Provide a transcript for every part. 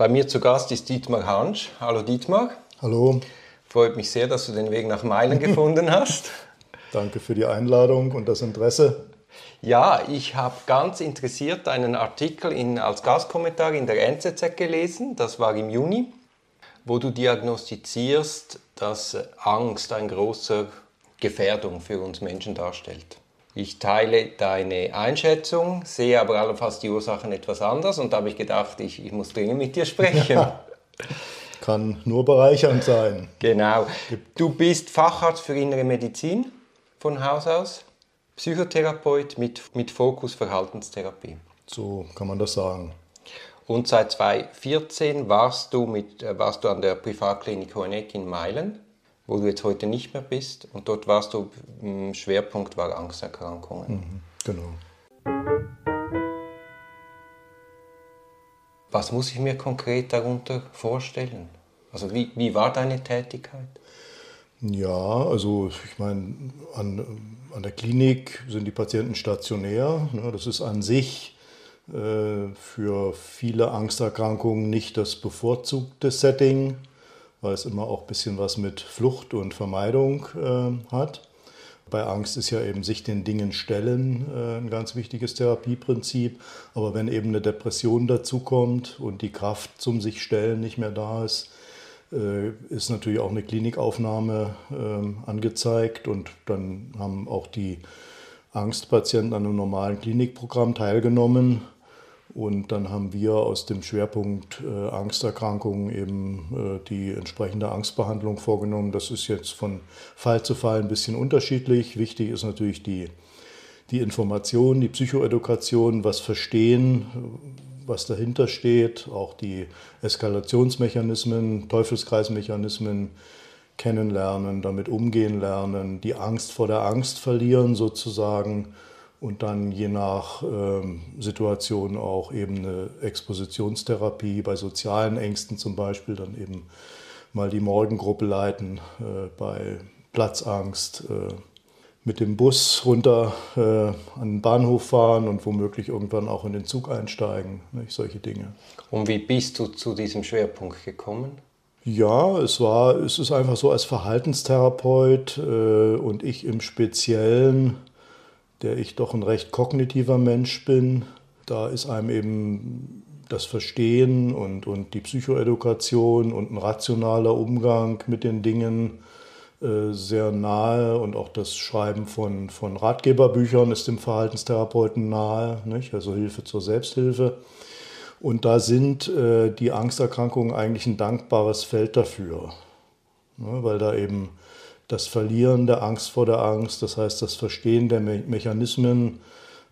Bei mir zu Gast ist Dietmar Hansch. Hallo Dietmar. Hallo. Freut mich sehr, dass du den Weg nach Meilen gefunden hast. Danke für die Einladung und das Interesse. Ja, ich habe ganz interessiert einen Artikel in, als Gastkommentar in der NZZ gelesen, das war im Juni, wo du diagnostizierst, dass Angst eine große Gefährdung für uns Menschen darstellt. Ich teile deine Einschätzung, sehe aber allenfalls die Ursachen etwas anders und da habe ich gedacht, ich, ich muss dringend mit dir sprechen. Ja, kann nur bereichernd sein. Genau. Du bist Facharzt für innere Medizin von Haus aus, Psychotherapeut mit, mit Fokus Verhaltenstherapie. So kann man das sagen. Und seit 2014 warst du, mit, äh, warst du an der Privatklinik Hoheneck in Meilen wo du jetzt heute nicht mehr bist. Und dort warst du, Schwerpunkt war Angsterkrankungen. Mhm, genau. Was muss ich mir konkret darunter vorstellen? Also wie, wie war deine Tätigkeit? Ja, also ich meine, an, an der Klinik sind die Patienten stationär. Ne, das ist an sich äh, für viele Angsterkrankungen nicht das bevorzugte Setting weil es immer auch ein bisschen was mit Flucht und Vermeidung äh, hat. Bei Angst ist ja eben sich den Dingen stellen äh, ein ganz wichtiges Therapieprinzip. Aber wenn eben eine Depression dazukommt und die Kraft zum sich stellen nicht mehr da ist, äh, ist natürlich auch eine Klinikaufnahme äh, angezeigt. Und dann haben auch die Angstpatienten an einem normalen Klinikprogramm teilgenommen. Und dann haben wir aus dem Schwerpunkt äh, Angsterkrankungen eben äh, die entsprechende Angstbehandlung vorgenommen. Das ist jetzt von Fall zu Fall ein bisschen unterschiedlich. Wichtig ist natürlich die, die Information, die Psychoedukation, was verstehen, was dahinter steht, auch die Eskalationsmechanismen, Teufelskreismechanismen kennenlernen, damit umgehen lernen, die Angst vor der Angst verlieren sozusagen und dann je nach ähm, Situation auch eben eine Expositionstherapie bei sozialen Ängsten zum Beispiel, dann eben mal die Morgengruppe leiten, äh, bei Platzangst äh, mit dem Bus runter äh, an den Bahnhof fahren und womöglich irgendwann auch in den Zug einsteigen, nicht? solche Dinge. Und wie bist du zu diesem Schwerpunkt gekommen? Ja, es war, es ist einfach so als Verhaltenstherapeut äh, und ich im Speziellen der ich doch ein recht kognitiver Mensch bin. Da ist einem eben das Verstehen und, und die Psychoedukation und ein rationaler Umgang mit den Dingen äh, sehr nahe und auch das Schreiben von, von Ratgeberbüchern ist dem Verhaltenstherapeuten nahe, nicht? also Hilfe zur Selbsthilfe. Und da sind äh, die Angsterkrankungen eigentlich ein dankbares Feld dafür, ne? weil da eben das Verlieren der Angst vor der Angst, das heißt das Verstehen der Me Mechanismen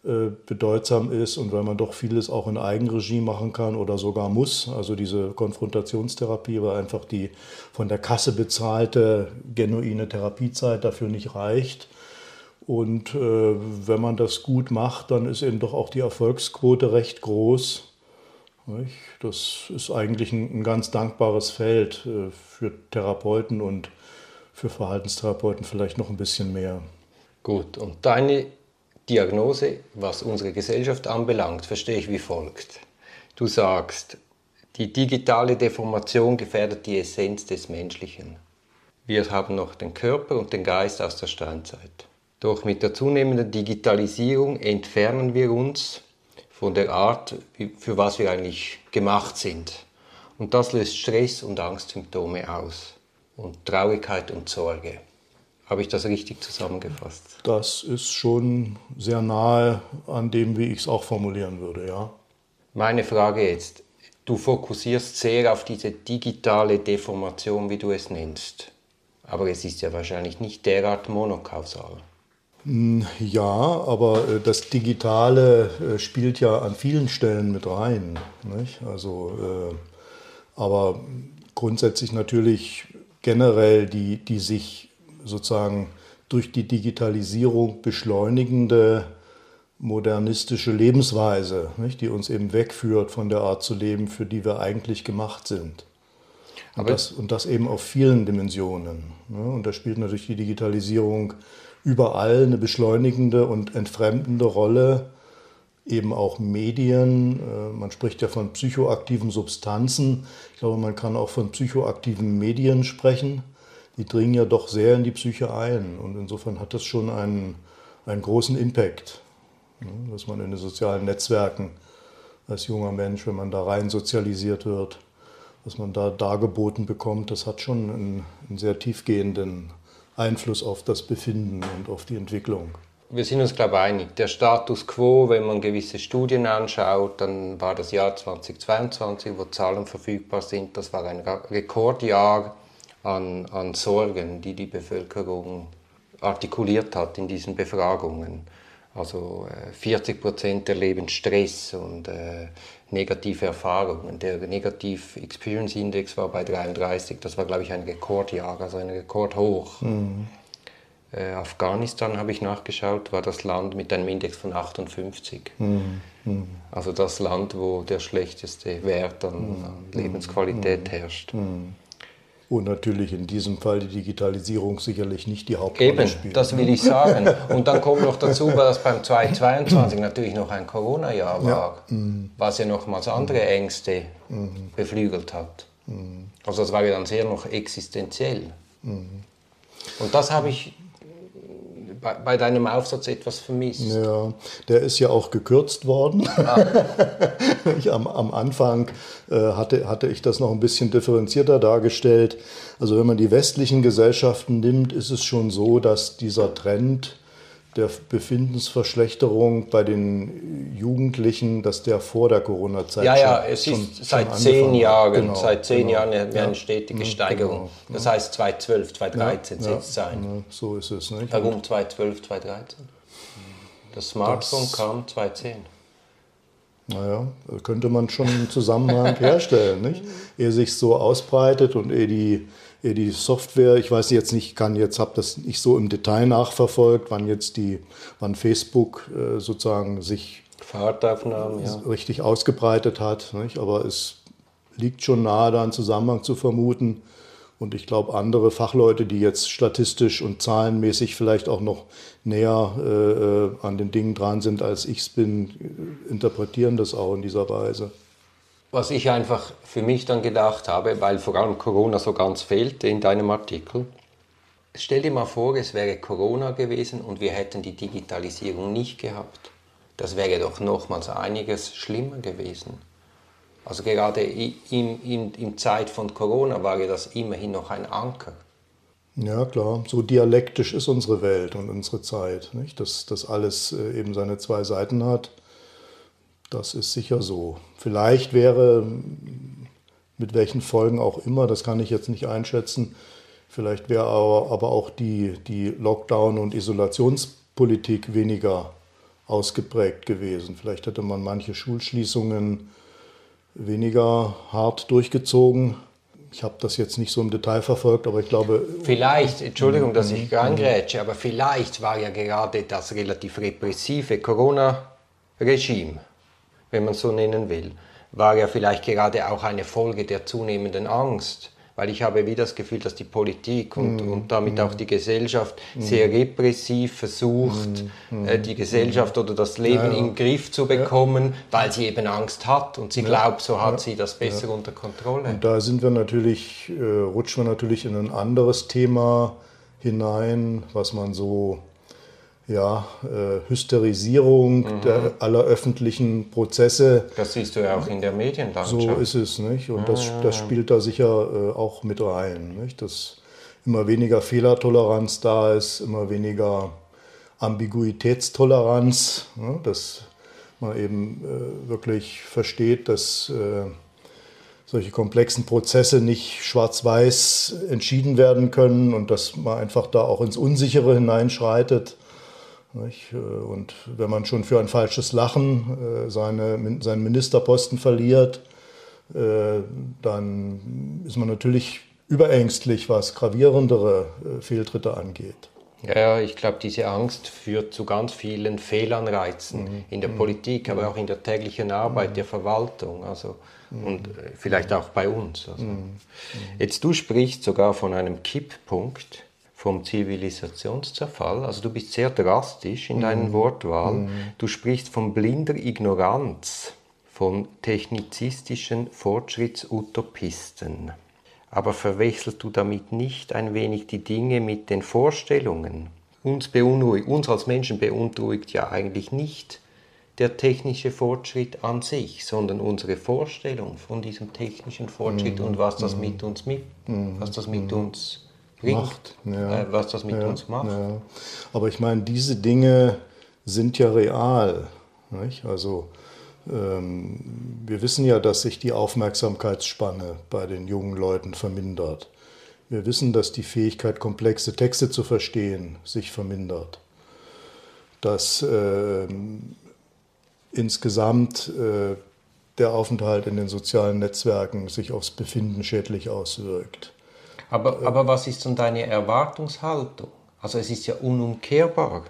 äh, bedeutsam ist und weil man doch vieles auch in Eigenregie machen kann oder sogar muss. Also diese Konfrontationstherapie, weil einfach die von der Kasse bezahlte genuine Therapiezeit dafür nicht reicht. Und äh, wenn man das gut macht, dann ist eben doch auch die Erfolgsquote recht groß. Das ist eigentlich ein, ganz dankbares Feld äh, für Therapeuten und für Verhaltenstherapeuten vielleicht noch ein bisschen mehr. Gut, und deine Diagnose, was unsere Gesellschaft anbelangt, verstehe ich wie folgt. Du sagst, die digitale Deformation gefährdet die Essenz des Menschlichen. Wir haben noch den Körper und den Geist aus der Steinzeit. Doch mit der zunehmenden Digitalisierung entfernen wir uns von der Art, für was wir eigentlich gemacht sind. Und das löst Stress und Angstsymptome aus und Traurigkeit und Sorge. Habe ich das richtig zusammengefasst? Das ist schon sehr nahe an dem, wie ich es auch formulieren würde, ja. Meine Frage jetzt, du fokussierst sehr auf diese digitale Deformation, wie du es nennst. Aber es ist ja wahrscheinlich nicht derart monokausal. Hm, ja, aber äh, das Digitale äh, spielt ja an vielen Stellen mit rein. Nicht? Also, äh, aber grundsätzlich natürlich generell die, die sich sozusagen durch die Digitalisierung beschleunigende modernistische Lebensweise, nicht, die uns eben wegführt von der Art zu leben, für die wir eigentlich gemacht sind. Und, das, und das, eben auf vielen Dimensionen. Ne? Und da spielt natürlich die Digitalisierung überall eine beschleunigende und entfremdende Rolle eben auch Medien. Äh, man spricht ja von psychoaktiven Substanzen. Ich glaube, man kann auch von psychoaktiven Medien sprechen. Die dringen ja doch sehr in die Psyche ein. Und insofern hat das schon einen, einen großen Impact, ne, dass man in den sozialen Netzwerken als junger Mensch, wenn man da rein sozialisiert wird, was man da dargeboten bekommt, das hat schon einen, einen sehr tiefgehenden Einfluss auf das Befinden und auf die Entwicklung wir sind uns, glaube ich, einig. Der Status quo, wenn man gewisse Studien anschaut, dann war das Jahr 2022, wo Zahlen verfügbar sind, das war ein Rekordjahr an, an Sorgen, die die Bevölkerung artikuliert hat in diesen Befragungen. Also 40 äh, Prozent erleben Stress und äh, negative Erfahrungen. Der Negative Experience Index war bei 33, das war, glaube ich, ein Rekordjahr, also ein Rekordhoch. Mhm. Äh, Afghanistan habe ich nachgeschaut, war das Land mit einem Index von 58. Mhm. Mhm. Also das Land, wo der schlechteste Wert an, mhm. an Lebensqualität mhm. herrscht. Mhm. Und natürlich in diesem Fall die Digitalisierung sicherlich nicht die Hauptrolle Eben, spielt. das will ich sagen. Und dann kommt noch dazu, dass beim 2022 natürlich noch ein Corona-Jahr war, ja. was ja nochmals andere Ängste beflügelt hat. Also das war ja dann sehr noch existenziell. Und das habe ich bei, bei, deinem Aufsatz etwas vermisst. Ja, der ist ja auch gekürzt worden. Ah. ich, am, am, Anfang äh, hatte, hatte ich das noch ein bisschen differenzierter dargestellt. Also wenn man die westlichen Gesellschaften nimmt, ist es schon so, dass dieser Trend der Befindensverschlechterung bei den Jugendlichen, dass der vor der Corona-Zeit Ja, ja, es schon, ist seit zehn Jahren, genau, seit zehn genau. Jahren eine ja, stetige ja, Steigerung. Genau, das heißt 2012, 2013 ja, es sein. so ist es. Nicht? Warum 2012, 2013? Das Smartphone das, kam 2010. Naja, könnte man schon einen Zusammenhang herstellen, nicht? Ehe sich so ausbreitet und ehe die die Software, ich weiß jetzt nicht, kann jetzt, habe das nicht so im Detail nachverfolgt, wann jetzt die, wann Facebook äh, sozusagen sich Fahrtaufnahmen, ja. richtig ausgebreitet hat. Nicht? Aber es liegt schon nahe, da einen Zusammenhang zu vermuten. Und ich glaube, andere Fachleute, die jetzt statistisch und zahlenmäßig vielleicht auch noch näher äh, äh an den Dingen dran sind, als ich es bin, interpretieren das auch in dieser Weise. Was ich einfach für mich dann gedacht habe, weil vor allem Corona so ganz fehlte in deinem Artikel, stell dir mal vor, es wäre Corona gewesen und wir hätten die Digitalisierung nicht gehabt. Das wäre doch nochmals einiges schlimmer gewesen. Also gerade in, in, in Zeit von Corona war ja das immerhin noch ein Anker. Ja, klar. So dialektisch ist unsere Welt und unsere Zeit, nicht? Dass das alles äh, eben seine zwei Seiten hat. Das ist sicher so. Vielleicht wäre, mit welchen Folgen auch immer, das kann ich jetzt nicht einschätzen, vielleicht wäre aber, aber auch die, die Lockdown- und Isolationspolitik weniger ausgeprägt gewesen. Vielleicht hätte man manche Schulschließungen weniger hart durchgezogen. Ich habe das jetzt nicht so im Detail verfolgt, aber ich glaube. Vielleicht, Entschuldigung, dass ich reingrätsche, aber vielleicht war ja gerade das relativ repressive Corona-Regime wenn man so nennen will, war ja vielleicht gerade auch eine Folge der zunehmenden Angst. Weil ich habe wie das Gefühl, dass die Politik und, mm, und damit mm, auch die Gesellschaft mm. sehr repressiv versucht, mm, äh, die Gesellschaft oder das Leben ja, ja. in den Griff zu bekommen, ja. weil sie eben Angst hat und sie glaubt, so hat sie das besser unter Kontrolle. Und da sind wir natürlich, äh, rutschen wir natürlich in ein anderes Thema hinein, was man so ja, äh, Hysterisierung mhm. der, aller öffentlichen Prozesse. Das siehst du ja auch in der Medienlandschaft. So ist es, nicht? Und das, das spielt da sicher äh, auch mit rein, nicht? Dass immer weniger Fehlertoleranz da ist, immer weniger Ambiguitätstoleranz, ne? dass man eben äh, wirklich versteht, dass äh, solche komplexen Prozesse nicht schwarz-weiß entschieden werden können und dass man einfach da auch ins Unsichere hineinschreitet und wenn man schon für ein falsches Lachen äh, seine, seinen Ministerposten verliert, äh, dann ist man natürlich überängstlich, was gravierendere Fehltritte angeht. Ja, ich glaube, diese Angst führt zu ganz vielen Fehlanreizen mhm. in der mhm. Politik, aber mhm. auch in der täglichen Arbeit mhm. der Verwaltung also, mhm. und vielleicht auch bei uns. Also. Mhm. Jetzt du sprichst sogar von einem Kipppunkt vom Zivilisationszerfall. Also du bist sehr drastisch in deinen Wortwahl. Du sprichst von blinder Ignoranz, von technizistischen Fortschrittsutopisten. Aber verwechselst du damit nicht ein wenig die Dinge mit den Vorstellungen? Uns beunruhigt, uns als Menschen beunruhigt ja eigentlich nicht der technische Fortschritt an sich, sondern unsere Vorstellung von diesem technischen Fortschritt und was das mit uns mit, was das mit uns bringt, Macht, ja. äh, was das mit Ja, uns macht. Ja. Aber ich meine, diese Dinge sind ja real. Nicht? Also ähm, wir wissen ja, dass sich die Aufmerksamkeitsspanne bei den jungen Leuten vermindert. Wir wissen, dass die Fähigkeit, komplexe Texte zu verstehen, sich vermindert. Dass ähm, insgesamt äh, der Aufenthalt in den sozialen Netzwerken sich aufs Befinden schädlich auswirkt. Aber, aber was ist denn deine Erwartungshaltung? Also es ist ja unumkehrbar.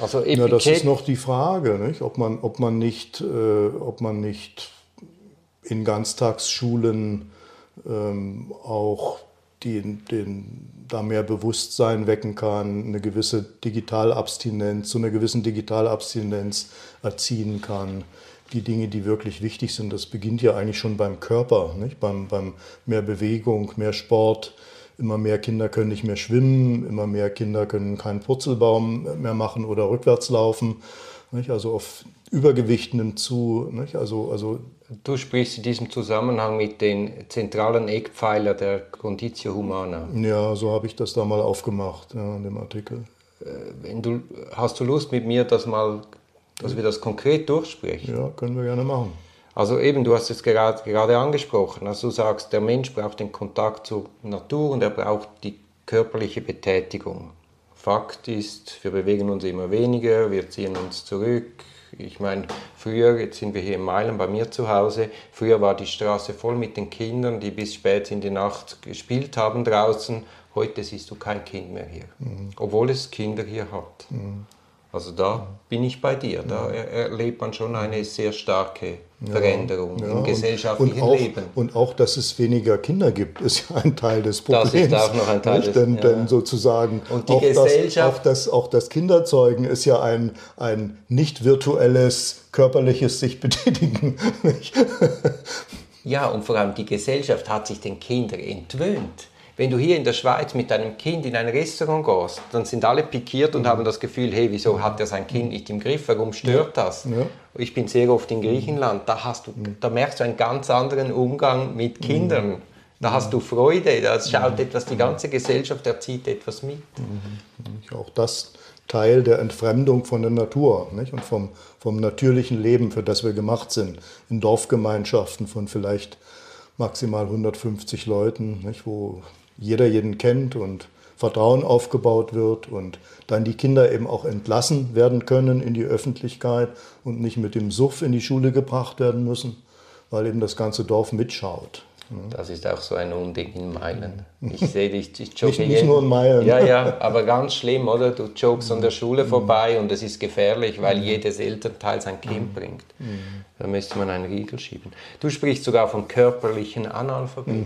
Also Ja, das ist noch die Frage, nicht? Ob, man, ob, man nicht, äh, ob man nicht in Ganztagsschulen ähm, auch die, den, da mehr Bewusstsein wecken kann, eine gewisse Digitalabstinenz, zu einer gewissen Digitalabstinenz erziehen kann. Die Dinge, die wirklich wichtig sind, das beginnt ja eigentlich schon beim Körper, nicht? Beim, beim mehr Bewegung, mehr Sport. Immer mehr Kinder können nicht mehr schwimmen, immer mehr Kinder können keinen Purzelbaum mehr machen oder rückwärts laufen. Nicht? Also auf Übergewicht nimmt zu. Nicht? Also, also Du sprichst in diesem Zusammenhang mit den zentralen Eckpfeiler der Conditio Humana. ja, so habe ich das da mal aufgemacht ja, in dem Artikel. Wenn du, hast du Lust mit mir, das mal, dass wir das konkret durchsprechen? Ja, können wir gerne machen. Also eben, du hast es gerade, gerade angesprochen. Also du sagst, der Mensch braucht den Kontakt zur Natur und er braucht die körperliche Betätigung. Fakt ist, wir bewegen uns immer weniger, wir ziehen uns zurück. Ich meine, früher, jetzt sind wir hier in Meilen bei mir zu Hause, früher war die Straße voll mit den Kindern, die bis spät in die Nacht gespielt haben draußen. Heute siehst du kein Kind mehr hier, obwohl es Kinder hier hat. Also da bin ich bei dir. Da er- erlebt man schon eine sehr starke Veränderung Ja, im und- gesellschaftlichen und auch, Leben. Und auch, dass es weniger Kinder gibt, ist ja ein Teil des Das Problems. ist auch noch ein Teil des- denn, ja. denn sozusagen Und die auch, Gesellschaft- das, auch, das, auch das Kinderzeugen ist ja ein, ein nicht virtuelles, körperliches sich betätigen. Ja, und vor allem die Gesellschaft hat sich den Kindern entwöhnt. Wenn du hier in der Schweiz mit deinem Kind in ein Restaurant gehst, dann sind alle pikiert und haben das Gefühl, hey, wieso hat er sein Kind nicht im Griff? Warum stört das? Ja. Ich bin sehr oft in Griechenland, da, hast du, da merkst du einen ganz anderen Umgang mit Kindern. Da hast du Freude, da schaut etwas, die ganze Gesellschaft erzieht etwas mit. Auch das Teil der Entfremdung von der Natur nicht? und vom, vom natürlichen Leben, für das wir gemacht sind, in Dorfgemeinschaften von vielleicht maximal 150 Leuten, nicht? wo jeder jeden kennt und Vertrauen aufgebaut wird und dann die Kinder eben auch entlassen werden können in die Öffentlichkeit und nicht mit dem Suff in die Schule gebracht werden müssen, weil eben das ganze Dorf mitschaut. Das ist auch so ein Unding in Meilen. Ich sehe dich, ich jogge Nicht- nicht jeden- nur in Meilen. Ja, ja, aber ganz schlimm, oder? Du joggst an der Schule vorbei und es ist gefährlich, weil jedes Elternteil sein Kind bringt. Da müsste man einen Riegel schieben. Du sprichst sogar vom körperlichen Analphabet.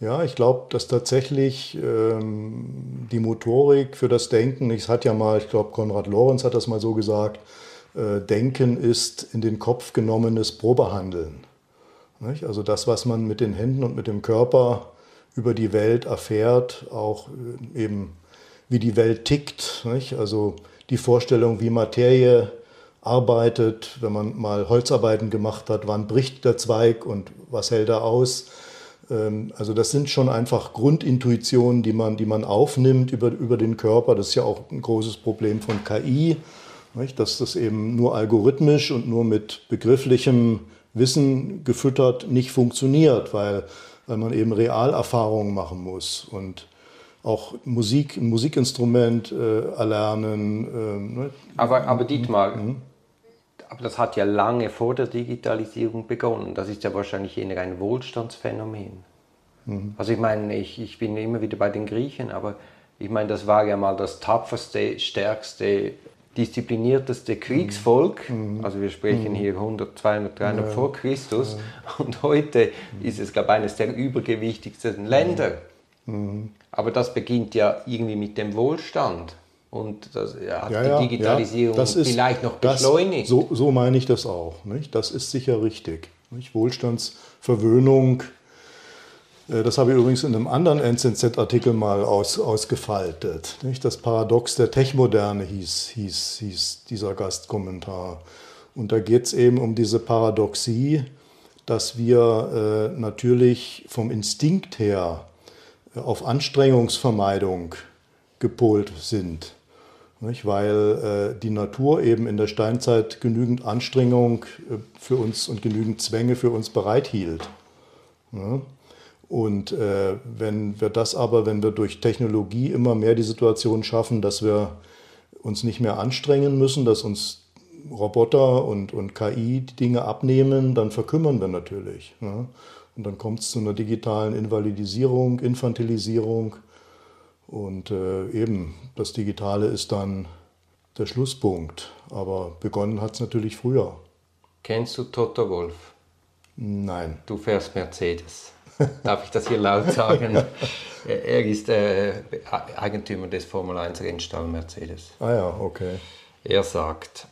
Ja, ich glaube, dass tatsächlich ähm, die Motorik für das Denken, es hat ja mal, ich glaube, Konrad Lorenz hat das mal so gesagt, äh, Denken ist in den Kopf genommenes Probehandeln. Nicht? Also das, was man mit den Händen und mit dem Körper über die Welt erfährt, auch äh, eben wie die Welt tickt. Nicht? Also die Vorstellung, wie Materie arbeitet, wenn man mal Holzarbeiten gemacht hat, wann bricht der Zweig und was hält er aus. Ähm, Also das sind schon einfach Grundintuitionen, die man, die man aufnimmt über, über den Körper. Das ist ja auch ein großes Problem von KI, nicht? dass das eben nur algorithmisch und nur mit begrifflichem Wissen gefüttert nicht funktioniert, weil, weil man eben Realerfahrungen machen muss und auch Musik, ein Musikinstrument äh, erlernen. ne? Aber, aber Dietmar, aber das hat ja lange vor der Digitalisierung begonnen. Das ist ja wahrscheinlich eher ein Wohlstandsphänomen. Also ich meine, ich, ich bin immer wieder bei den Griechen, aber ich meine, das war ja mal das tapferste, stärkste, disziplinierteste Kriegsvolk. Also wir sprechen hier 100, 200, 300 vor Christus. Und heute ist es, glaube ich, eines der übergewichtigsten Länder. Mhm. Aber das beginnt ja irgendwie mit dem Wohlstand. Und das hat ja, die ja, Digitalisierung ja, das ist, vielleicht noch das, beschleunigt. So, so meine ich das auch. Nicht? Das ist sicher richtig. Nicht? Wohlstandsverwöhnung, äh, das habe ich übrigens in einem anderen NZZ-Artikel mal aus, ausgefaltet. Nicht? Das Paradox der Techmoderne hieß, hieß, hieß dieser Gastkommentar. Und da geht es eben um diese Paradoxie, dass wir äh, natürlich vom Instinkt her äh, auf Anstrengungsvermeidung gepolt sind. Nicht? Weil äh, die Natur eben in der Steinzeit genügend Anstrengung äh, für uns und genügend Zwänge für uns bereithielt. Ja? Und äh, wenn wir das aber, wenn wir durch Technologie immer mehr die Situation schaffen, dass wir uns nicht mehr anstrengen müssen, dass uns Roboter und, und KI die Dinge abnehmen, dann verkümmern wir natürlich. Ne? Und dann kommt es zu einer digitalen Invalidisierung, Infantilisierung. Und äh, eben, das Digitale ist dann der Schlusspunkt. Aber begonnen hat es natürlich früher. Kennst du Toto Wolf? Nein. Du fährst Mercedes. Darf ich das hier laut sagen? er ist äh, Eigentümer des Formel 1 Rennstall Mercedes. Ah ja, okay. Er sagt,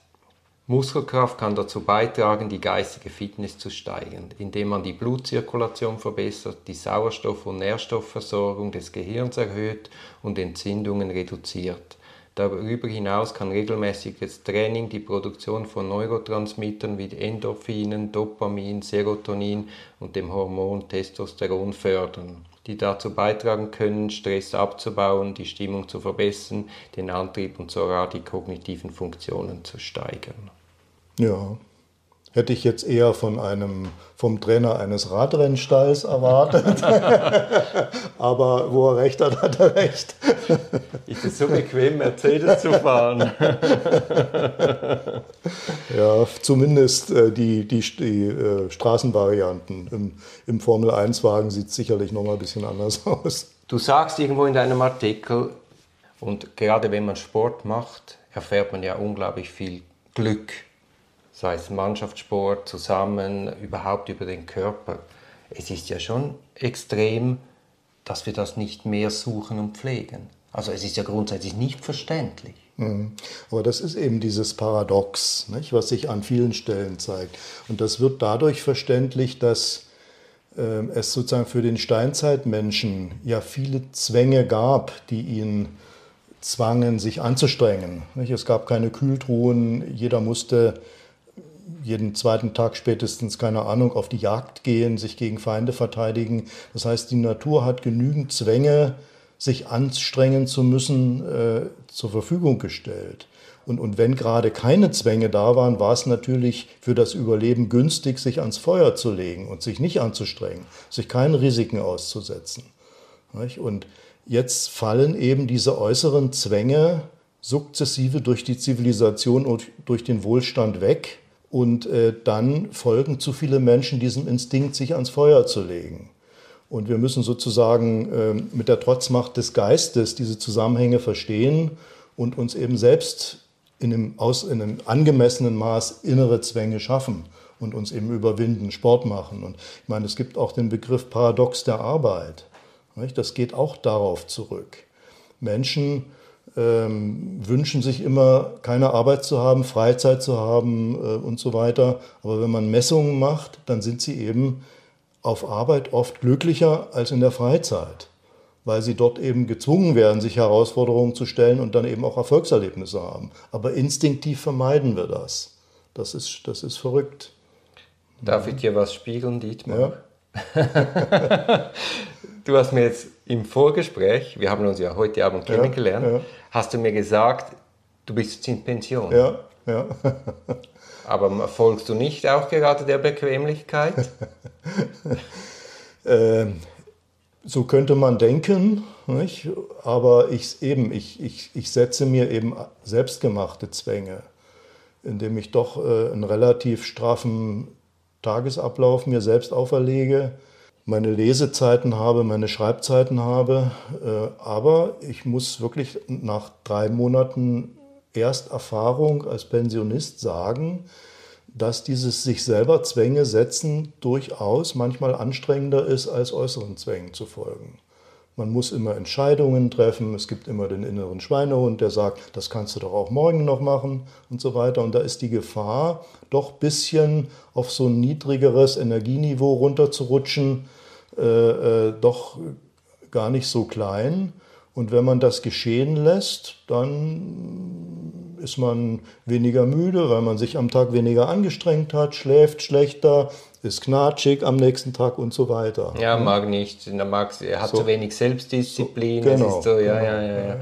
Muskelkraft kann dazu beitragen, die geistige Fitness zu steigern, indem man die Blutzirkulation verbessert, die Sauerstoff- und Nährstoffversorgung des Gehirns erhöht und Entzündungen reduziert. Darüber hinaus kann regelmäßiges Training die Produktion von Neurotransmittern wie Endorphinen, Dopamin, Serotonin und dem Hormon Testosteron fördern, die dazu beitragen können, Stress abzubauen, die Stimmung zu verbessern, den Antrieb und sogar die kognitiven Funktionen zu steigern. Ja, hätte ich jetzt eher von einem, vom Trainer eines Radrennstalls erwartet. Aber wo er recht hat, hat er recht. Ist es so bequem, Mercedes zu fahren? ja, zumindest äh, die, die, die äh, Straßenvarianten. Im, Im Formel-1-Wagen sieht es sicherlich noch mal ein bisschen anders aus. Du sagst irgendwo in deinem Artikel, und gerade wenn man Sport macht, erfährt man ja unglaublich viel Glück sei es Mannschaftssport, zusammen, überhaupt über den Körper. Es ist ja schon extrem, dass wir das nicht mehr suchen und pflegen. Also es ist ja grundsätzlich nicht verständlich. Mhm. Aber das ist eben dieses Paradox, nicht, was sich an vielen Stellen zeigt. Und das wird dadurch verständlich, dass äh, es sozusagen für den Steinzeitmenschen ja viele Zwänge gab, die ihn zwangen, sich anzustrengen. Nicht? Es gab keine Kühltruhen, jeder musste jeden zweiten Tag spätestens, keine Ahnung, auf die Jagd gehen, sich gegen Feinde verteidigen. Das heißt, die Natur hat genügend Zwänge, sich anstrengen zu müssen, äh, zur Verfügung gestellt. Und, und wenn gerade keine Zwänge da waren, war es natürlich für das Überleben günstig, sich ans Feuer zu legen und sich nicht anzustrengen, sich keinen Risiken auszusetzen. Und jetzt fallen eben diese äußeren Zwänge sukzessive durch die Zivilisation und durch den Wohlstand weg. Und äh, dann folgen zu viele Menschen diesem Instinkt, sich ans Feuer zu legen. Und wir müssen sozusagen äh, mit der Trotzmacht des Geistes diese Zusammenhänge verstehen und uns eben selbst in einem, aus, in einem angemessenen Maß innere Zwänge schaffen und uns eben überwinden, Sport machen. Und ich meine, es gibt auch den Begriff Paradox der Arbeit. Das geht auch darauf zurück. Menschen ähm, wünschen sich immer, keine Arbeit zu haben, Freizeit zu haben äh, und so weiter. Aber wenn man Messungen macht, dann sind sie eben auf Arbeit oft glücklicher als in der Freizeit, weil sie dort eben gezwungen werden, sich Herausforderungen zu stellen und dann eben auch Erfolgserlebnisse haben. Aber instinktiv vermeiden wir das. Das ist, das ist verrückt. Darf ich dir was spiegeln, Dietmar? Ja. du hast mir jetzt im Vorgespräch, wir haben uns ja heute Abend kennengelernt, ja, ja. hast du mir gesagt, du bist jetzt in Pension. Ja, ja. Aber folgst du nicht auch gerade der Bequemlichkeit? ähm, so könnte man denken, nicht? aber ich, eben, ich, ich, ich setze mir eben selbstgemachte Zwänge, indem ich doch äh, einen relativ straffen Tagesablauf mir selbst auferlege meine Lesezeiten habe, meine Schreibzeiten habe. Äh, aber ich muss wirklich nach drei Monaten Ersterfahrung als Pensionist sagen, dass dieses sich selber Zwänge setzen durchaus manchmal anstrengender ist, als äußeren Zwängen zu folgen. Man muss immer Entscheidungen treffen. Es gibt immer den inneren Schweinehund, der sagt, das kannst du doch auch morgen noch machen und so weiter. Und da ist die Gefahr, doch ein bisschen auf so ein niedrigeres Energieniveau runterzurutschen, äh, äh, doch gar nicht so klein. Und wenn man das geschehen lässt, dann ist man weniger müde, weil man sich am Tag weniger angestrengt hat, schläft schlechter, ist knatschig am nächsten Tag und so weiter. Ja, mag nicht. Er, er hat so. zu wenig Selbstdisziplin. So, genau, so, ja, genau, ja, ja, ja.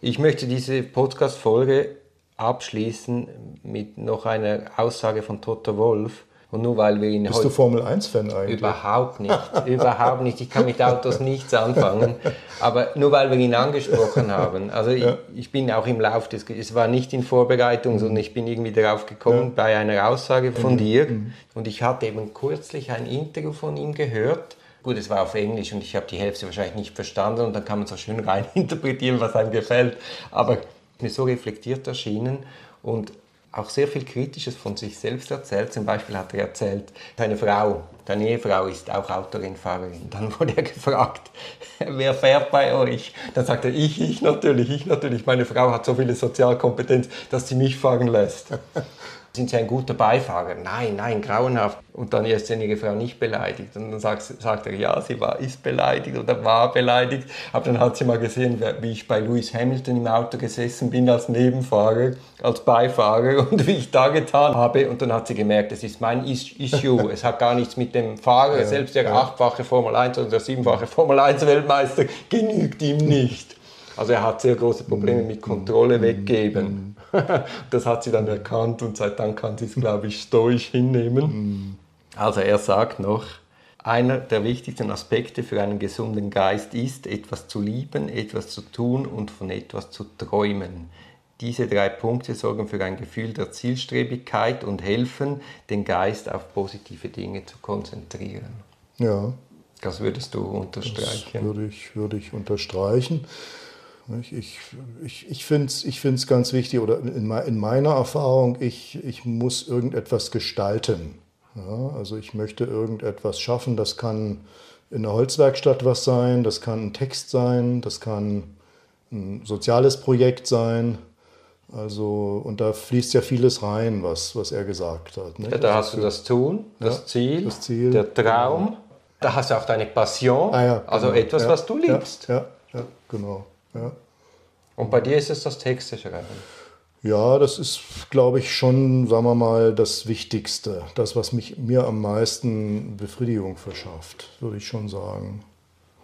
Ich möchte diese Podcast-Folge abschließen mit noch einer Aussage von Toto Wolf. Und nur weil wir ihn Bist du Formel 1-Fan eigentlich? Überhaupt nicht. überhaupt nicht. Ich kann mit Autos nichts anfangen. Aber nur weil wir ihn angesprochen haben. Also ich, ja. ich bin auch im Lauf des, es war nicht in Vorbereitung, sondern ich bin irgendwie darauf gekommen ja. bei einer Aussage von mhm. dir. Mhm. Und ich hatte eben kürzlich ein Interview von ihm gehört. Gut, es war auf Englisch und ich habe die Hälfte wahrscheinlich nicht verstanden und dann kann man so schön rein interpretieren, was einem gefällt. Aber mir so reflektiert erschienen und auch sehr viel Kritisches von sich selbst erzählt. Zum Beispiel hat er erzählt, seine Frau, seine Ehefrau ist auch Autorennfahrerin. Dann wurde er gefragt, wer fährt bei euch? Dann sagt er, ich, ich natürlich, ich natürlich. Meine Frau hat so viele Sozialkompetenz, dass sie mich fahren lässt. Sind Sie ein guter Beifahrer? Nein, nein, grauenhaft. Und dann ist seine Frau nicht beleidigt. Und dann sagt, sagt er, ja, sie war, ist beleidigt oder war beleidigt. Aber dann hat sie mal gesehen, wie ich bei Lewis Hamilton im Auto gesessen bin als Nebenfahrer, als Beifahrer und wie ich da getan habe. Und dann hat sie gemerkt, es ist mein Issue. Es hat gar nichts mit dem Fahrer, ja, selbst der ja. achtfache Formel 1 oder der siebenfache Formel 1 Weltmeister genügt ihm nicht. Also er hat sehr große Probleme mit Kontrolle weggeben. das hat sie dann erkannt und seit dann kann sie es, glaube ich, stoisch hinnehmen. Also er sagt noch, einer der wichtigsten Aspekte für einen gesunden Geist ist, etwas zu lieben, etwas zu tun und von etwas zu träumen. Diese drei Punkte sorgen für ein Gefühl der Zielstrebigkeit und helfen, den Geist auf positive Dinge zu konzentrieren. Ja. Das würdest du unterstreichen? Das würde ich, würde ich unterstreichen. Ich, ich, ich finde es ich find's ganz wichtig, oder in, in meiner Erfahrung, ich, ich muss irgendetwas gestalten. Ja, also ich möchte irgendetwas schaffen, das kann in der Holzwerkstatt was sein, das kann ein Text sein, das kann ein soziales Projekt sein. Also, und da fließt ja vieles rein, was, was er gesagt hat. Ja, da hast du das Tun, das, ja, Ziel, das Ziel, der Traum. Da hast du auch deine Passion, ah, also genau. etwas, was du liebst. Ja, genau. Ja. Und bei dir ist es das Texte schreiben? Ja, das ist, glaube ich, schon, sagen wir mal, das Wichtigste. Das, was mich, mir am meisten Befriedigung verschafft, würde ich schon sagen.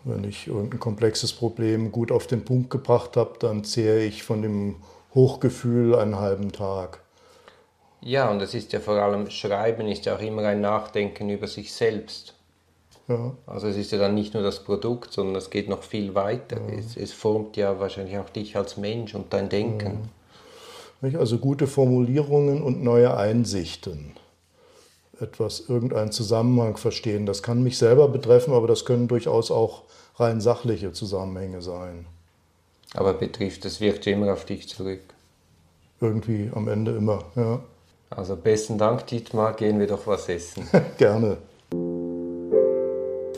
Wenn ich irgendein komplexes Problem gut auf den Punkt gebracht habe, dann zehre ich von dem Hochgefühl einen halben Tag. Ja, und es ist ja vor allem, Schreiben ist ja auch immer ein Nachdenken über sich selbst. Ja. Also es ist ja dann nicht nur das Produkt, sondern es geht noch viel weiter. Ja. Es, es, formt ja wahrscheinlich auch dich als Mensch und dein Denken. Also gute Formulierungen und neue Einsichten. Etwas, irgendeinen Zusammenhang verstehen. Das kann mich selber betreffen, aber das können durchaus auch rein sachliche Zusammenhänge sein. Aber betrifft, das wirkt immer auf dich zurück. Irgendwie am Ende immer, ja. Also besten Dank, Dietmar. Gehen wir doch was essen. Gerne.